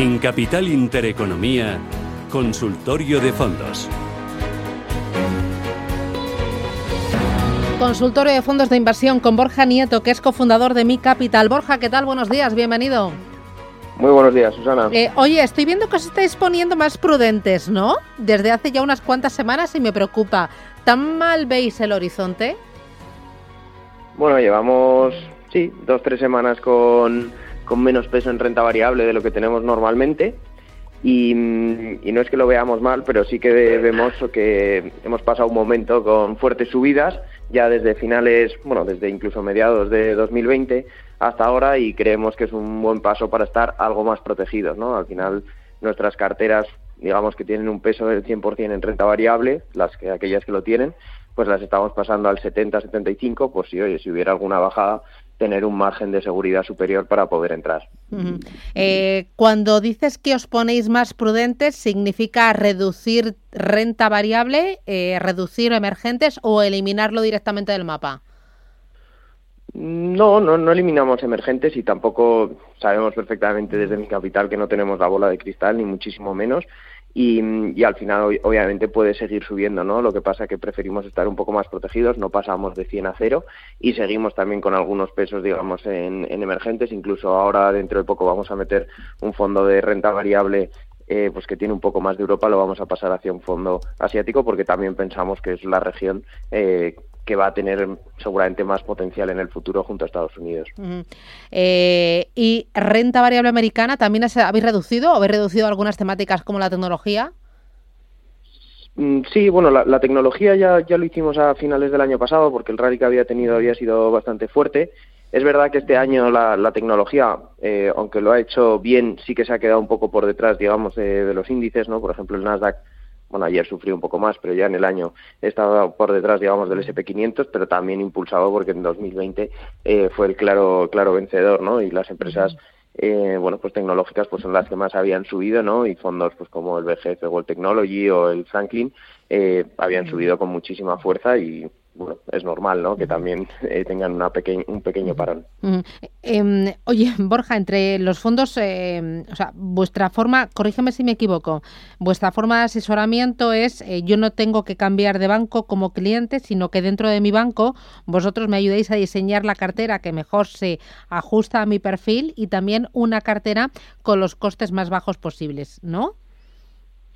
En Capital Intereconomía, Consultorio de Fondos. Consultorio de Fondos de Inversión con Borja Nieto, que es cofundador de Mi Capital. Borja, ¿qué tal? Buenos días, bienvenido. Muy buenos días, Susana. Eh, oye, estoy viendo que os estáis poniendo más prudentes, ¿no? Desde hace ya unas cuantas semanas y me preocupa. ¿Tan mal veis el horizonte? Bueno, llevamos, sí, dos, tres semanas con con menos peso en renta variable de lo que tenemos normalmente. Y, no es que lo veamos mal, pero sí que vemos que hemos pasado un momento con fuertes subidas, ya desde finales, bueno, desde incluso mediados de 2020 hasta ahora, y creemos que es un buen paso para estar algo más protegidos, ¿no? Al final, nuestras carteras, digamos que tienen un peso del 100% en renta variable, las que aquellas que lo tienen, pues las estamos pasando al 70-75, pues si, oye, si hubiera alguna bajada, tener un margen de seguridad superior para poder entrar. Eh, cuando dices que os ponéis más prudentes, ¿significa reducir renta variable, eh, reducir emergentes o eliminarlo directamente del mapa? No, no, no eliminamos emergentes y tampoco sabemos perfectamente desde mi capital que no tenemos la bola de cristal, ni muchísimo menos y, al final obviamente puede seguir subiendo, ¿no? Lo que pasa es que preferimos estar un poco más protegidos, no pasamos de 100 a 0 y seguimos también con algunos pesos, digamos, en, emergentes, incluso ahora dentro de poco vamos a meter un fondo de renta variable eh, pues que tiene un poco más de Europa, lo vamos a pasar hacia un fondo asiático porque también pensamos que es la región eh, que va a tener seguramente más potencial en el futuro junto a Estados Unidos. Eh, ¿Y renta variable americana también habéis reducido o habéis reducido algunas temáticas como la tecnología? Mm, sí, bueno, la, tecnología ya, ya lo hicimos a finales del año pasado porque el rally que había tenido había sido bastante fuerte. Es verdad que este año la, tecnología, eh, aunque lo ha hecho bien, sí que se ha quedado un poco por detrás, digamos, de, de los índices, ¿no? Por ejemplo, el Nasdaq bueno, ayer sufrió un poco más, pero ya en el año estaba por detrás, digamos, del SP500, pero también impulsado porque en 2020 eh, fue el claro, claro vencedor, ¿no? Y las empresas, eh, bueno, pues tecnológicas, pues son las que más habían subido, ¿no? Y fondos, pues como el BGF World Technology o el Franklin, eh, habían subido con muchísima fuerza y bueno, es normal, ¿no? Que también eh, tengan una un pequeño parón. Em, oye, Borja, entre los fondos, em, o sea, vuestra forma, corrígeme si me equivoco, vuestra forma de asesoramiento es, eh, yo no tengo que cambiar de banco como cliente, sino que dentro de mi banco vosotros me ayudéis a diseñar la cartera que mejor se ajusta a mi perfil y también una cartera con los costes más bajos posibles, ¿no?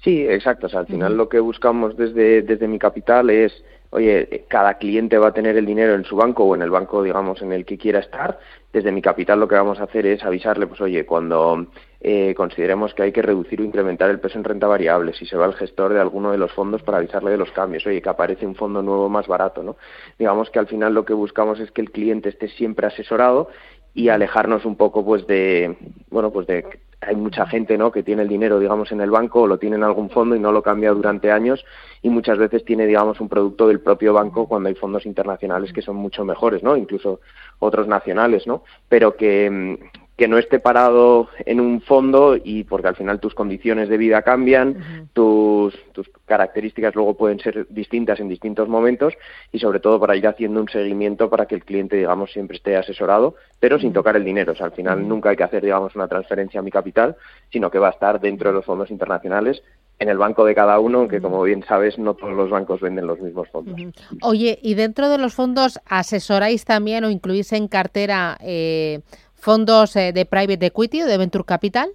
Sí, exacto. O sea, al final lo que buscamos desde, desde mi capital es oye, cada cliente va a tener el dinero en su banco o en el banco, digamos, en el que quiera estar. Desde mi capital lo que vamos a hacer es avisarle, pues oye, cuando eh, consideremos que hay que reducir o incrementar el peso en renta variable, si se va al gestor de alguno de los fondos para avisarle de los cambios, oye, que aparece un fondo nuevo más barato, ¿no? Digamos que al final lo que buscamos es que el cliente esté siempre asesorado y alejarnos un poco pues de bueno pues de hay mucha gente ¿no? que tiene el dinero, digamos, en el banco o lo tiene en algún fondo y no lo cambia durante años y muchas veces tiene, digamos, un producto del propio banco cuando hay fondos internacionales que son mucho mejores, ¿no? Incluso otros nacionales, ¿no? Pero que, mm, que no esté parado en un fondo y porque al final tus condiciones de vida cambian, tus, tus características luego pueden ser distintas en distintos momentos y sobre todo para ir haciendo un seguimiento para que el cliente, digamos, siempre esté asesorado, pero sin tocar el dinero. O sea, al final nunca hay que hacer, digamos, una transferencia a mi capital, sino que va a estar dentro de los fondos internacionales en el banco de cada uno, que como bien sabes, no todos los bancos venden los mismos fondos. Oye, ¿y dentro de los fondos asesoráis también o incluís en cartera eh, fondos eh, de private equity o de venture capital?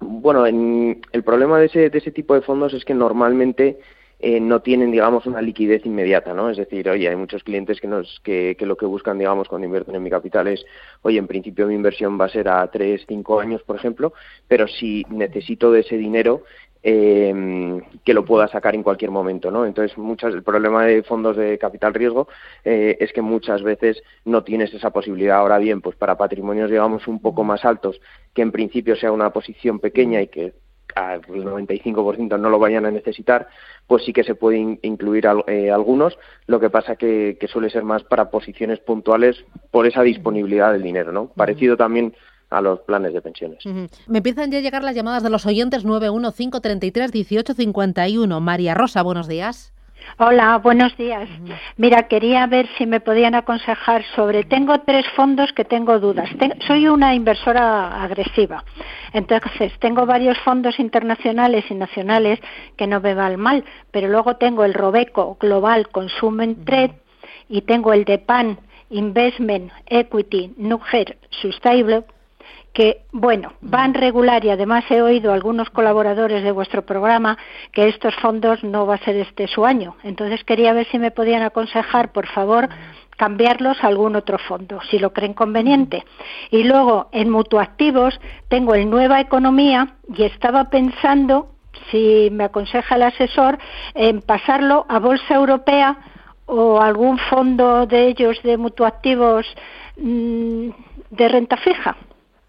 Bueno, en, el problema de ese, de ese tipo de fondos es que normalmente eh, no tienen, digamos, una liquidez inmediata, ¿no? Es decir, oye, hay muchos clientes que, nos, que, que, lo que buscan, digamos, cuando invierten en mi capital es, oye, en principio mi inversión va a ser a tres, cinco años, por ejemplo, pero si necesito de ese dinero, eh, que lo pueda sacar en cualquier momento, ¿no? Entonces, muchas, el problema de fondos de capital riesgo eh, es que muchas veces no tienes esa posibilidad. Ahora bien, pues para patrimonios, digamos, un poco más altos, que en principio sea una posición pequeña y que al 95% no lo vayan a necesitar, pues sí que se puede incluir eh, algunos. Lo que pasa que, que suele ser más para posiciones puntuales por esa disponibilidad del dinero, ¿no? Parecido también a los planes de pensiones. Me empiezan ya a llegar las llamadas de los oyentes 915331851. María Rosa, buenos días. Hola, buenos días. Mira, quería ver si me podían aconsejar sobre. Tengo tres fondos que tengo dudas. soy una inversora agresiva. Entonces, tengo varios fondos internacionales y nacionales que no me van mal, pero luego tengo el Robeco Global Consumer Trade y tengo el de PAN Investment Equity Nuger Sustainable que, bueno, van regular y además he oído a algunos colaboradores de vuestro programa que estos fondos no va a ser este su año. Entonces quería ver si me podían aconsejar, por favor, cambiarlos a algún otro fondo, si lo creen conveniente. Y luego, en mutuactivos, tengo el Nueva Economía y estaba pensando, si me aconseja el asesor, en pasarlo a Bolsa Europea o algún fondo de ellos de mutuactivos mm, de renta fija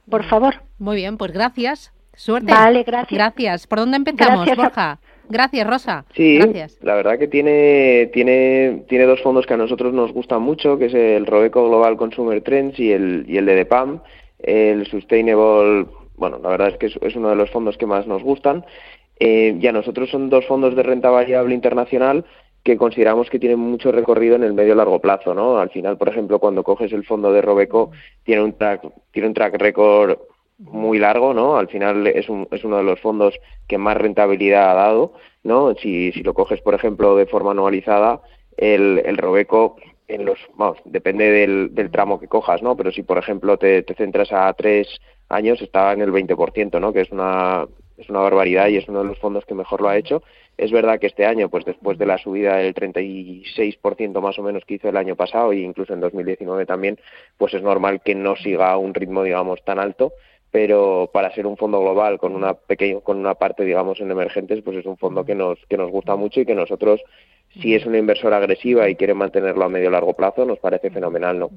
por favor. Muy bien, pues gracias. Suerte. Vale, gracias. Gracias. ¿Por dónde empezamos, Borja? Gracias, Rosa. Sí, gracias. la verdad que tiene, tiene, tiene dos fondos que a nosotros nos gustan mucho, que es el Robeco Global Consumer Trends y el, y el de DEPAM, el Sustainable, bueno, la verdad es que es, uno de los fondos que más nos gustan. Eh, y a nosotros son dos fondos de renta variable internacional que consideramos que tienen mucho recorrido en el medio largo plazo, ¿no? Al final, por ejemplo, cuando coges el fondo de Robeco, tiene un track, tiene un track record muy largo, ¿no? Al final es, un, es uno de los fondos que más rentabilidad ha dado, ¿no? Si, si lo coges, por ejemplo, de forma anualizada, el, el Robeco en los, vamos, depende del, del tramo que cojas, ¿no? Pero si, por ejemplo, te, te centras a tres años, está en el 20%, ¿no? Que es una, es una barbaridad y es uno de los fondos que mejor lo ha hecho. Es verdad que este año, pues después de la subida del 36% más o menos que hizo el año pasado e incluso en 2019 también, pues es normal que no siga un ritmo, digamos, tan alto, pero para ser un fondo global con una pequeña con una parte digamos en emergentes pues es un fondo que nos que nos gusta mucho y que nosotros si es una inversora agresiva y quiere mantenerlo a medio largo plazo nos parece fenomenal no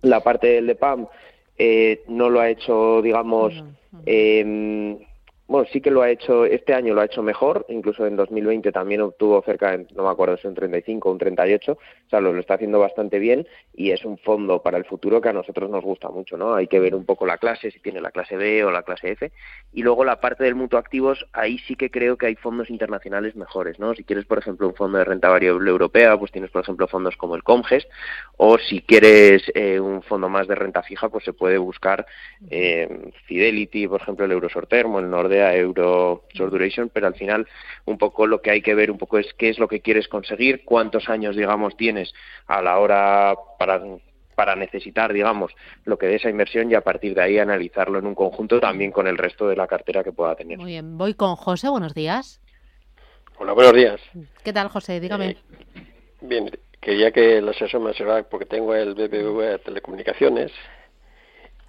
la parte del de PAM eh, no lo ha hecho digamos eh, sí que lo ha hecho, este año lo ha hecho mejor, incluso en 2020 también obtuvo cerca, de, no me acuerdo si un 35 o un 38, o sea, lo, está haciendo bastante bien y es un fondo para el futuro que a nosotros nos gusta mucho, ¿no? Hay que ver un poco la clase, si tiene la clase B o la clase F, y luego la parte del mutuo activos, ahí sí que creo que hay fondos internacionales mejores, ¿no? Si quieres, por ejemplo, un fondo de renta variable europea, pues tienes, por ejemplo, fondos como el Comgest, o si quieres eh, un fondo más de renta fija, pues se puede buscar eh, Fidelity, por ejemplo, el Eurosortermo, el Nordea, euro short duration, pero al final un poco lo que hay que ver un poco es qué es lo que quieres conseguir, cuántos años, digamos, tienes a la hora para para necesitar, digamos, lo que de esa inversión y a partir de ahí analizarlo en un conjunto también con el resto de la cartera que pueda tener. Muy bien, voy con José, buenos días. Hola, buenos días. ¿Qué tal, José? Dígame. Eh, bien, quería que el asesor me asesorara porque tengo el BBV Telecomunicaciones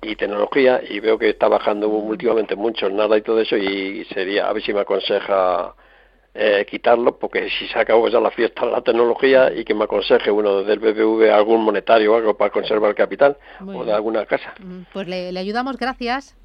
y tecnología y veo que está bajando últimamente mucho nada y todo eso y sería a ver si me aconseja eh, quitarlo porque si se acabó ya la fiesta de la tecnología y que me aconseje uno del BBV algún monetario o algo para conservar el capital o de alguna casa. Pues le, ayudamos, gracias.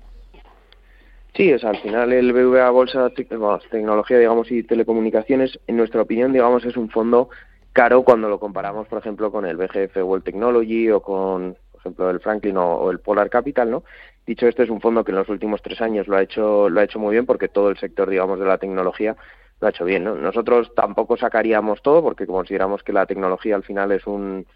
Sí, o sea, al final el BBVA Bolsa Tecnología, digamos, y Telecomunicaciones, en nuestra opinión, digamos, es un fondo caro cuando lo comparamos, por ejemplo, con el BGF World Technology o con ejemplo el Franklin o, el Polar Capital, ¿no? Dicho esto, es un fondo que en los últimos tres años lo ha hecho, lo ha hecho muy bien porque todo el sector, digamos, de la tecnología lo ha hecho bien, ¿no? Nosotros tampoco sacaríamos todo porque consideramos que la tecnología al final es un,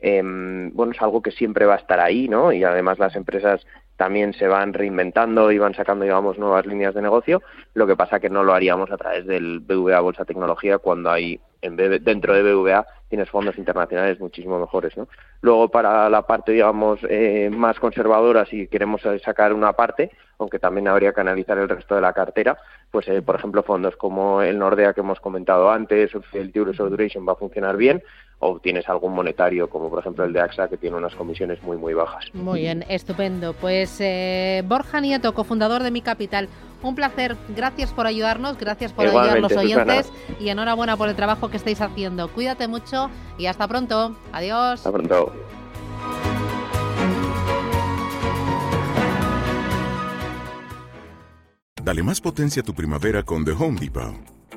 em, bueno, es algo que siempre va a estar ahí, ¿no? Y además las empresas también se van reinventando y van sacando, digamos, nuevas líneas de negocio. Lo que pasa que no lo haríamos a través del BVA Bolsa Tecnología cuando hay en dentro de BVA tienes fondos internacionales muchísimo mejores, ¿no? Luego para la parte, digamos, eh, más conservadora, si queremos sacar una parte, aunque también habría que analizar el resto de la cartera, pues eh, por ejemplo fondos como el Nordea que hemos comentado antes, el Euro Duration va a funcionar bien, o tienes algún monetario como por ejemplo el de AXA que tiene unas comisiones muy muy bajas. Muy bien, estupendo. Pues eh, Borja Nieto, cofundador de Mi Capital, un placer. Gracias por ayudarnos, gracias por ayudar a los oyentes y enhorabuena por el trabajo que estáis haciendo. Cuídate mucho y hasta pronto. Adiós. Hasta pronto. Dale más potencia a tu primavera con The Home Depot.